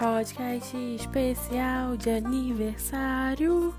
podcast especial de aniversário.